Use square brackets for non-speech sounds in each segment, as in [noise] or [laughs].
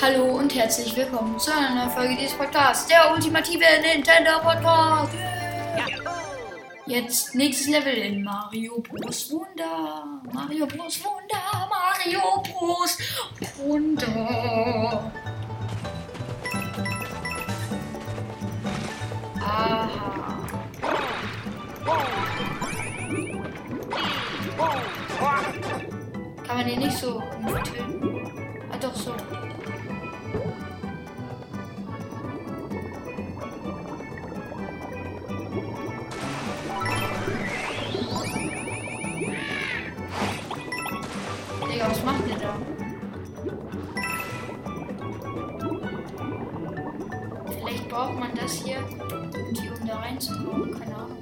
Hallo und herzlich willkommen zu einer neuen Folge dieses Podcasts, der ultimative Nintendo Podcast. Jetzt nächstes Level in Mario Bros. Wunder. Mario Bros. Wunder. Mario Bros. Wunder. Aha. Kann man den nicht so töten? Digga, was macht der da? Vielleicht braucht man das hier, irgendwie um da reinzukommen. Keine Ahnung.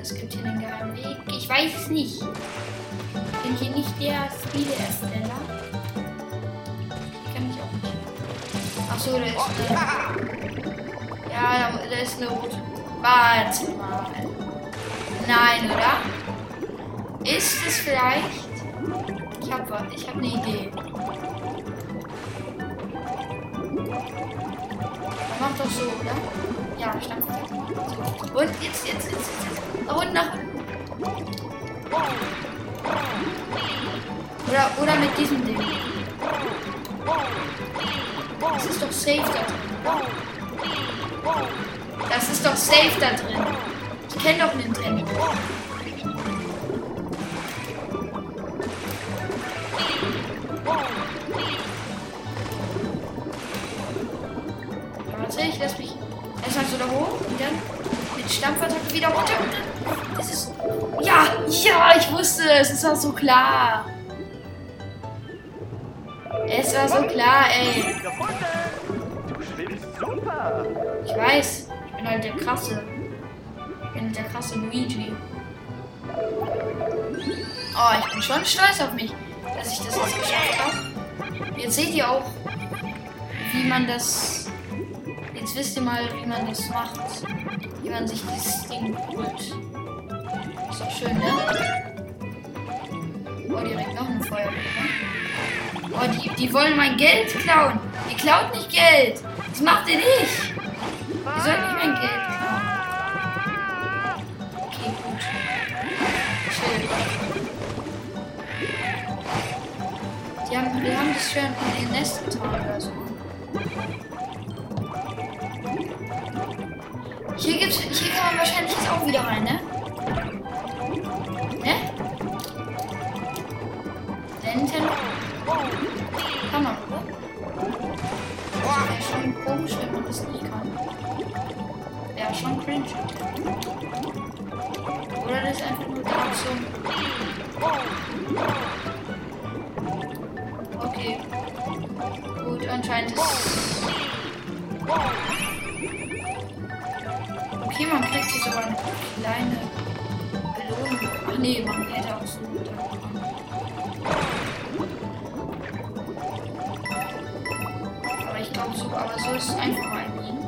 Es gibt hier einen geheimen Weg. Ich weiß es nicht. Ich bin hier nicht der Spieleersteller. Ich kenne mich auch nicht. Ach so, da ist eine. Ja, da, da ist eine rote. Warte mal. Nein, oder? Ist es vielleicht? Ich habe was. Ich habe eine Idee. Mach doch so, oder? Ja, stand so. Und jetzt, jetzt, jetzt, jetzt. Nach nach. Oder, oder mit diesem Ding. Das ist doch safe da drin. Das ist doch safe da drin. Ich kenne doch Nintendo. Da hoch und dann mit Stampfattacke wieder runter. Das ist. Ja, ja, ich wusste es. Es war so klar. Es war so klar, ey. Ich weiß. Ich bin halt der krasse. Ich bin halt der krasse Luigi. Oh, ich bin schon stolz auf mich, dass ich das jetzt geschafft habe. Jetzt seht ihr auch, wie man das. Jetzt wisst ihr mal, wie man das macht. Wie man sich dieses Ding holt. Ist doch schön, ne? Oh, direkt noch ein Feuerwehr, ne? Oh, die, die wollen mein Geld klauen. Ihr klaut nicht Geld. Das macht ihr nicht. Ihr sollt nicht mein Geld klauen. Okay, gut. Chill. Die haben, die haben das schon in ihr Nest getan oder so. Hier gibt's, hier kann man wahrscheinlich jetzt auch wieder rein, ne? Ne? Nintendo kann man, oder? Das wäre schon komisch, wenn man das nicht kann. Wäre schon cringe. Oder das ist einfach nur da zum. Okay. Gut, anscheinend ist. Okay, man kriegt hier sogar eine kleine Belohnung. Ach nee, man hätte auch so runtergekommen. Aber ich glaube so, aber so ist es einfacher einnehmen.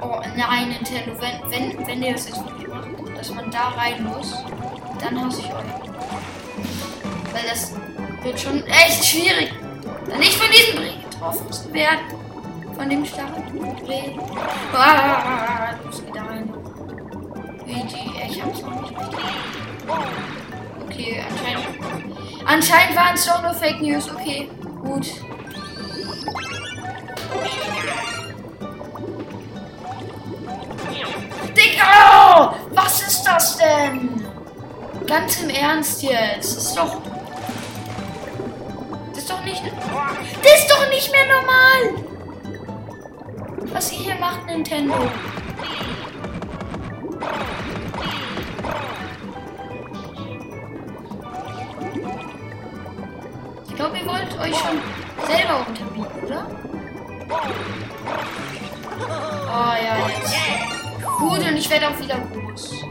Oh nein, Nintendo, wenn, wenn, wenn ihr das jetzt wirklich macht, dass man da rein muss, dann hasse ich euch. Weil das wird schon echt schwierig. Da nicht von diesem Bree getroffen zu werden. Von dem starren Bree. Ah, du musst wieder rein. Luigi, ich hab's noch nicht richtig. Okay, anscheinend. Anscheinend waren es doch nur Fake News. Okay, gut. Digga! Was ist das denn? Ganz im Ernst jetzt. Das ist doch. Das ist doch nicht. Das ist doch nicht mehr normal! Was ihr hier macht, Nintendo. Ich glaube, ihr wollt euch schon selber unterbieten, oder? Oh ja, jetzt. Gut, und ich werde auch wieder groß.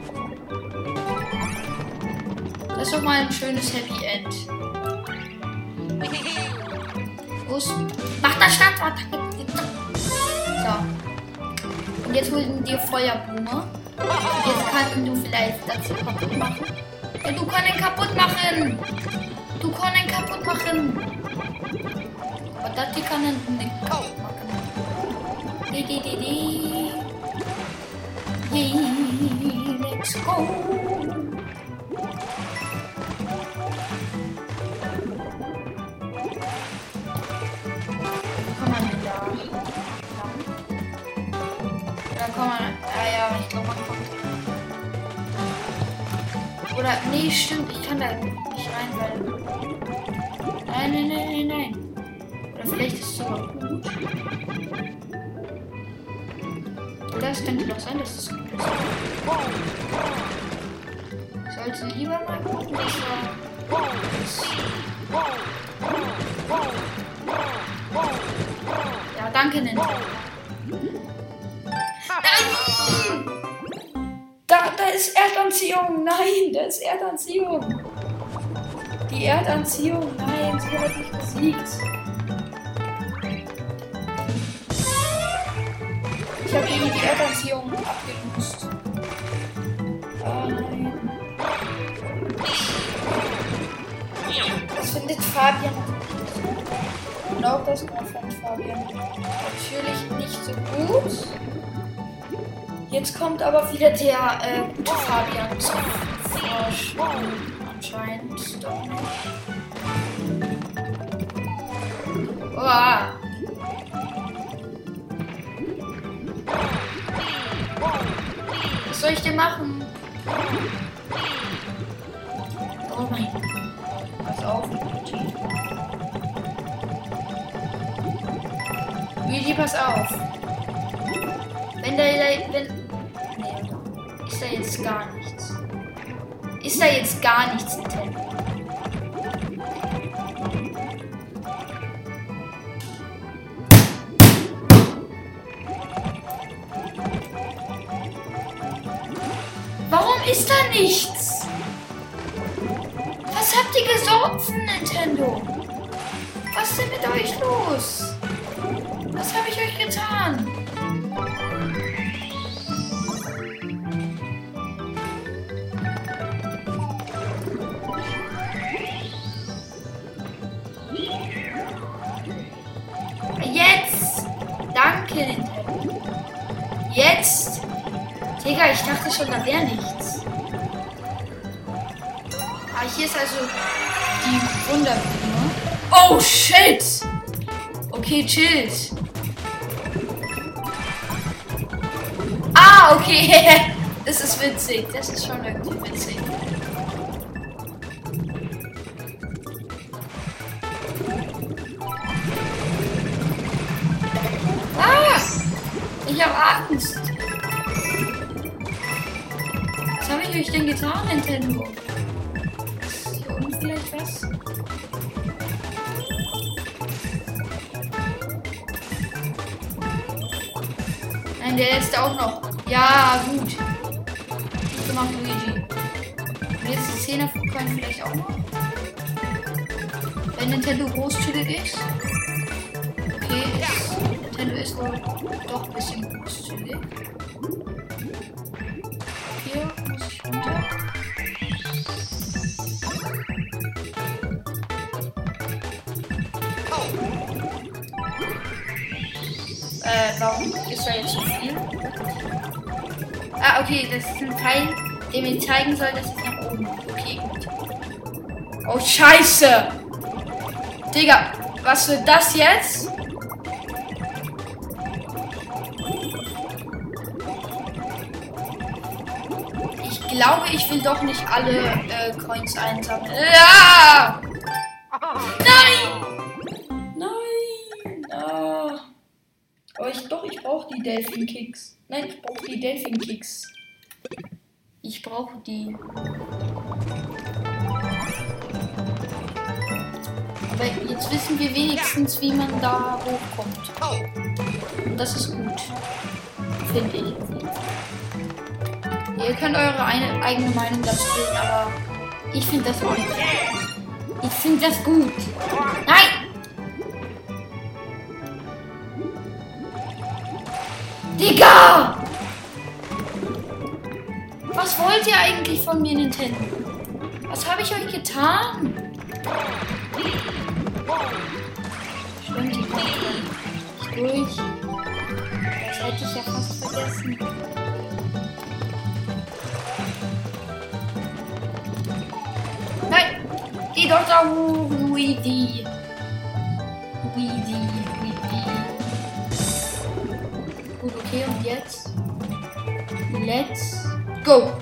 Das ist doch mal ein schönes Happy End. Los. Mach das Stand. So. Und jetzt holen wir Feuerblume. Jetzt kann kannst du vielleicht das kaputt machen. Ja, du kannst ihn kaputt machen. Du kannst ihn kaputt machen. Aber das hier kann er nicht kaputt machen. Di, di, di, di. Yeah, let's go. Kann ja, ich glaube, man. Oder, nee, stimmt, ich kann da nicht rein, weil. Nein, nein, nein, nein, nein. Oder vielleicht ist es sogar gut. Das könnte doch sein, dass es gut ist. Sollte lieber mal gucken, dass er. Ja, danke, Nintendo. Nein! Da, da ist Erdanziehung. Nein, da ist Erdanziehung. Die Erdanziehung. Nein, sie hat mich besiegt. Ich habe gegen die Erdanziehung abgelöst. Oh nein. Das findet Fabian und auch das Girlfriend Fabian natürlich nicht so gut. Jetzt kommt aber wieder der äh, gute Fabian zum Vorschein. Anscheinend doch nicht. Uah. Was soll ich denn machen? Oh mein Gott. Pass auf, Luigi. Pass auf. Wenn da, wenn, jetzt gar nichts. Ist da jetzt gar nichts, Nintendo? Warum ist da nichts? Was habt ihr gesoffen, Nintendo? Was ist denn mit euch los? Was habe ich euch getan? Jetzt! Digga, ich dachte schon, da wäre nichts. Ah, hier ist also die Wunderblume. Oh, shit! Okay, chillt. Ah, okay. [laughs] Das ist witzig. Das ist schon irgendwie witzig. Ah! Ich hab Angst. Ich euch denn getan, Nintendo? Ist hier unten vielleicht was? Nein, der letzte auch noch. Ja, gut. Gut gemacht, Luigi. Und jetzt die Szene können vielleicht auch noch. Wenn Nintendo großzügig ist. Okay, ist, Nintendo ist wohl doch ein bisschen großzügig. Ich. Äh, warum ist da jetzt so viel? Ah, okay, das ist ein Teil, der mir zeigen soll, dass es nach oben. Okay, gut. Oh, scheiße! Digga, was wird das jetzt? Ich glaube, ich will doch nicht alle äh, Coins einsammeln. Ja! Nein! Nein! Ah. Aber ich doch, ich brauche die Delfin Kicks. Nein, ich brauche die Delfin Kicks. Ich brauche die. Aber jetzt wissen wir wenigstens, wie man da hochkommt. Und das ist gut. Finde ich. Ihr könnt eure eine, eigene Meinung dazu bilden, aber ich finde das gut. Ich finde das gut. Nein! Digga! Was wollt ihr eigentlich von mir, Nintendo? Was habe ich euch getan? Stimmt, die kommt durch. Das hätte ich ja fast vergessen. Da hoch, Luigi! Luigi, Luigi. Gut, okay, und jetzt? Let's go!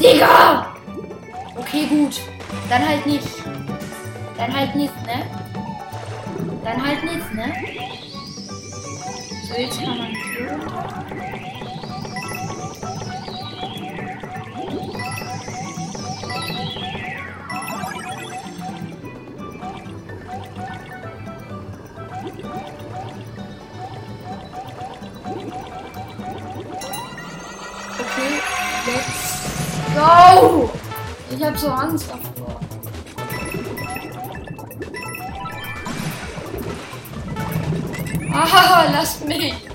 Digga! Okay, gut. Dann halt nicht. Dann halt nicht, ne? Dann halt nicht, ne? So, jetzt kann man. Ich hab so Angst davor. Ah, [laughs] lasst mich!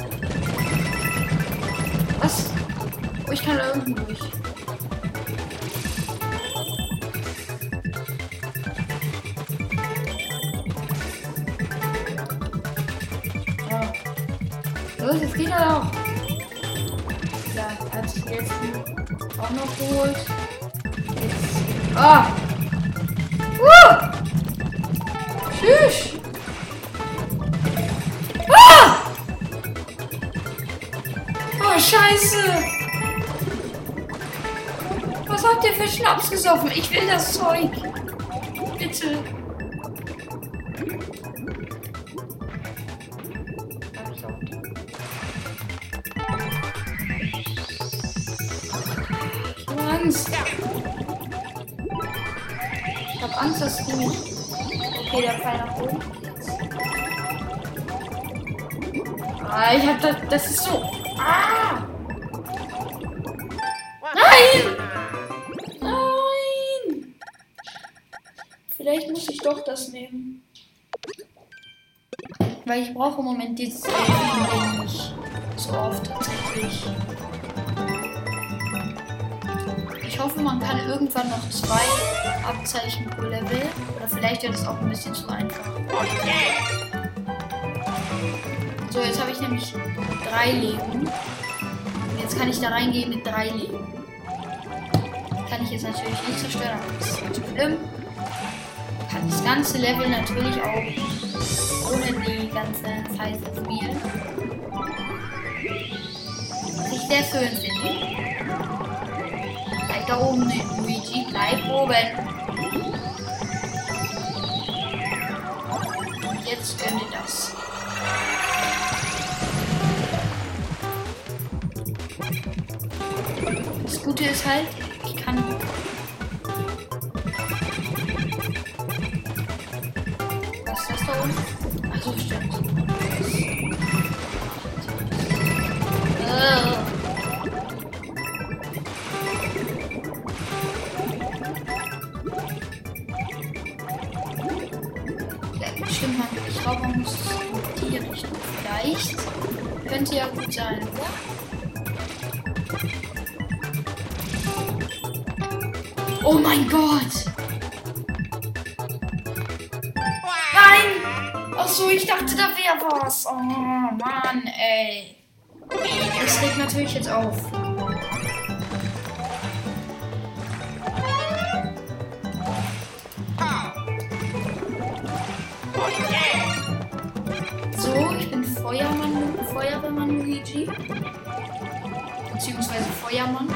Ich kann da unten durch. Ja. Los, jetzt geht er auch. Ja, hat sich jetzt auch noch geholt. Jetzt. Ah! Habt ihr für Schnaps gesoffen? Ich will das Zeug. Bitte. Angst. Ich hab Angst, dass die mich. Okay, der Pfeil nach oben. Ah, ich hab das. Das ist so. Doch das nehmen. Weil ich brauche im Moment dieses Ding nicht so oft tatsächlich. Ich hoffe, man kann irgendwann noch zwei Abzeichen pro Level. Oder vielleicht wird es auch ein bisschen zu einfach. So, jetzt habe ich nämlich drei Leben. Und jetzt kann ich da reingehen mit drei Leben. Kann ich jetzt natürlich nicht zerstören, aber das ist nicht so schlimm. Kann das ganze Level natürlich auch ohne die ganze Zeit spielen. Was ich sehr schön finde. Bleib da oben, Luigi. Bleib oben. Und jetzt gönn dir das. Das Gute ist halt, ich kann. Stimmt. Ich glaube, man die Richtung. Vielleicht. Könnte ja gut sein, oder? Oh mein Gott! So, ich dachte, da wäre was. Oh Mann, ey. Das regt natürlich jetzt auf. So, ich bin Feuermann, Feuerwehrmann Luigi. Beziehungsweise Feuermann.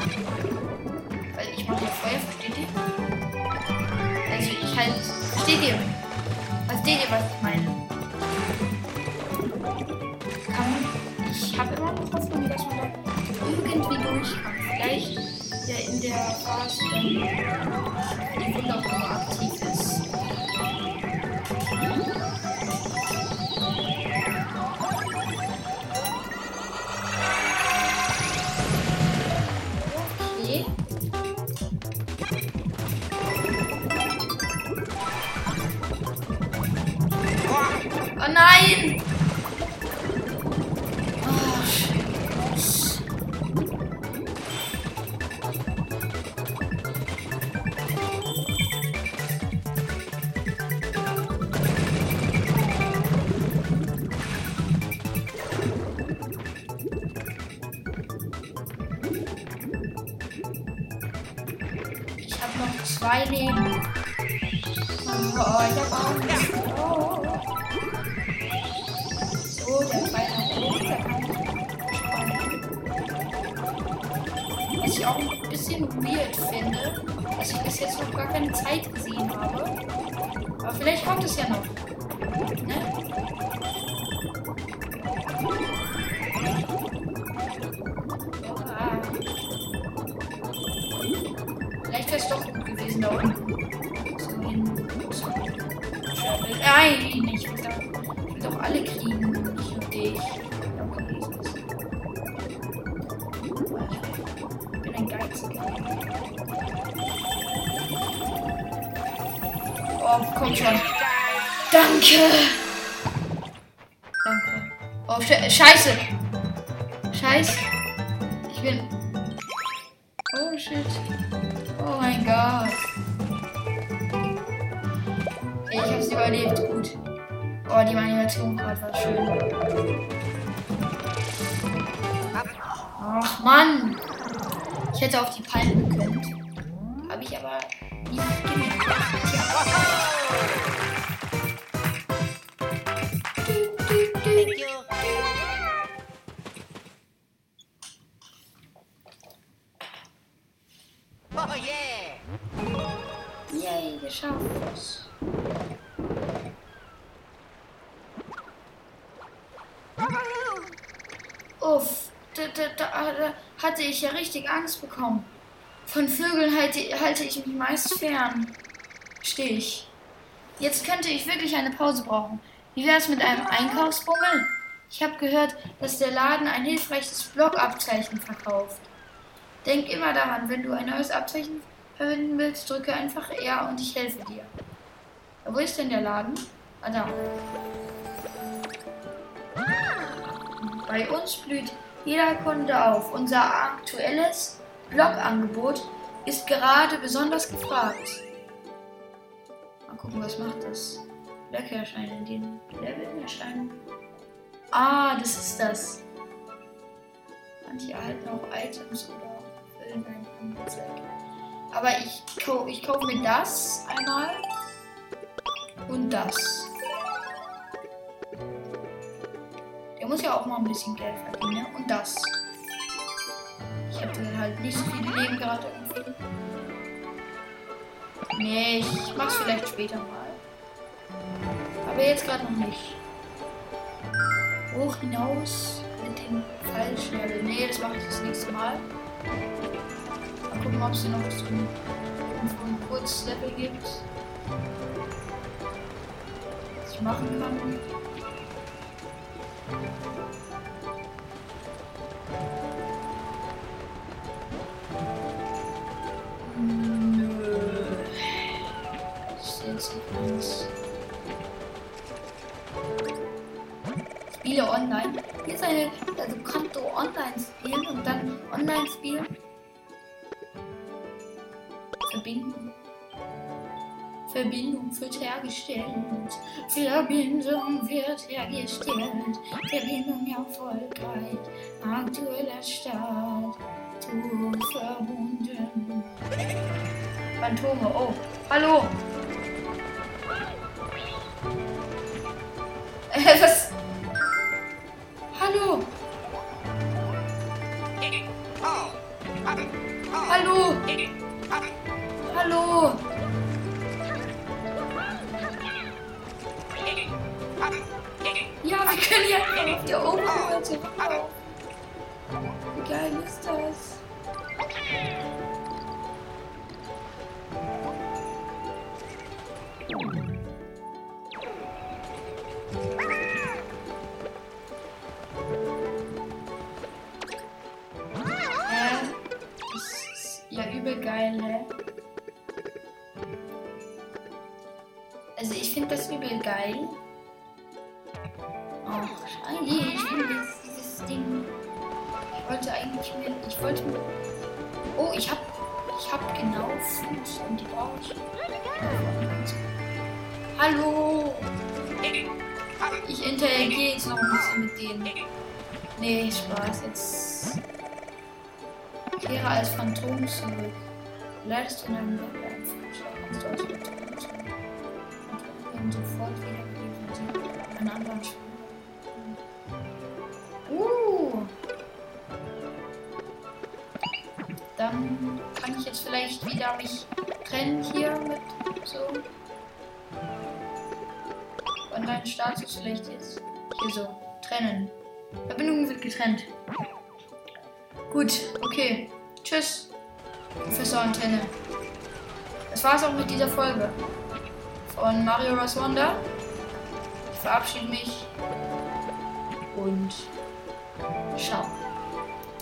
Weil ich mache ja Feuer, versteht ihr? Also ich halt. Versteht ihr? Versteht ihr, was ich meine? Hoffnung, dass man da irgendwie durchkommt. Vielleicht ja in der Phase, die Wunderkummer aktiv ist. Jetzt noch gar keine Zeit gesehen habe. Aber vielleicht kommt es ja noch. Ne? Ah. Vielleicht wäre es doch gut gewesen da unten. Danke. Oh, Sche Scheiße. Scheiße. Ich bin. Oh shit. Oh mein Gott. Ich hab's überlebt. Gut. Oh, die Animation gerade war schön. Ach Mann. Ich hätte auf die Palmen gekönnt. Habe ich aber nicht gemacht. Tja. Hatte ich ja richtig Angst bekommen. Von Vögeln halte, halte ich mich meist fern. Stich. Jetzt könnte ich wirklich eine Pause brauchen. Wie wäre es mit einem Einkaufsbummel? Ich habe gehört, dass der Laden ein hilfreiches Blockabzeichen verkauft. Denk immer daran, wenn du ein neues Abzeichen verwenden willst, drücke einfach R und ich helfe dir. Wo ist denn der Laden? Ah, da. Bei uns blüht jeder Kunde auf. Unser aktuelles Blogangebot ist gerade besonders gefragt. Mal gucken, was macht das? Blöcke erscheinen in den Leveln erscheinen. Ah, das ist das. Manche erhalten auch Items oder füllen ein Anzeige. Aber ich, ich kaufe mir das einmal und das. Muss ja auch mal ein bisschen Geld verdienen. Ne? Und das. Ich hatte halt nicht so viele Leben gerade irgendwie. Nee, ich mach's vielleicht später mal. Aber jetzt gerade noch nicht. Hoch hinaus mit dem Fallschnelle. Nee, das mache ich das nächste Mal. Mal gucken, ob es hier noch so ein, ein Kurzlevel gibt. Was ich machen kann. Online. Hier ist eine, also Konto online spielen und dann online spielen. Verbinden. Verbindung wird hergestellt. Verbindung wird hergestellt. Verbindung erfolgreich. Aktueller Start. Du verbunden. Phantome, oh. Hallo. Ne? Also ich finde das übel geil. will jetzt dieses Ding. Ich wollte eigentlich mir. Ich wollte. Oh, ich hab. Ich hab genau Fuß und die brauche ich. Hallo! Ich interagiere jetzt noch ein bisschen mit denen. Nee, Spaß. Jetzt. Kehre als Phantom zurück. Leitest du in einem Vorschlag, kannst du als Phantom zurück. Und sofort wieder beleben. Einen anderen Spiel. Uh! Dann kann ich jetzt vielleicht wieder mich trennen hier mit so. Und dein Status vielleicht jetzt hier so trennen. Verbindung wird getrennt. Gut, okay. Tschüss, Professor Antenne. Das war's auch mit dieser Folge von Mario Bros. Wonder. Ich verabschiede mich und ciao.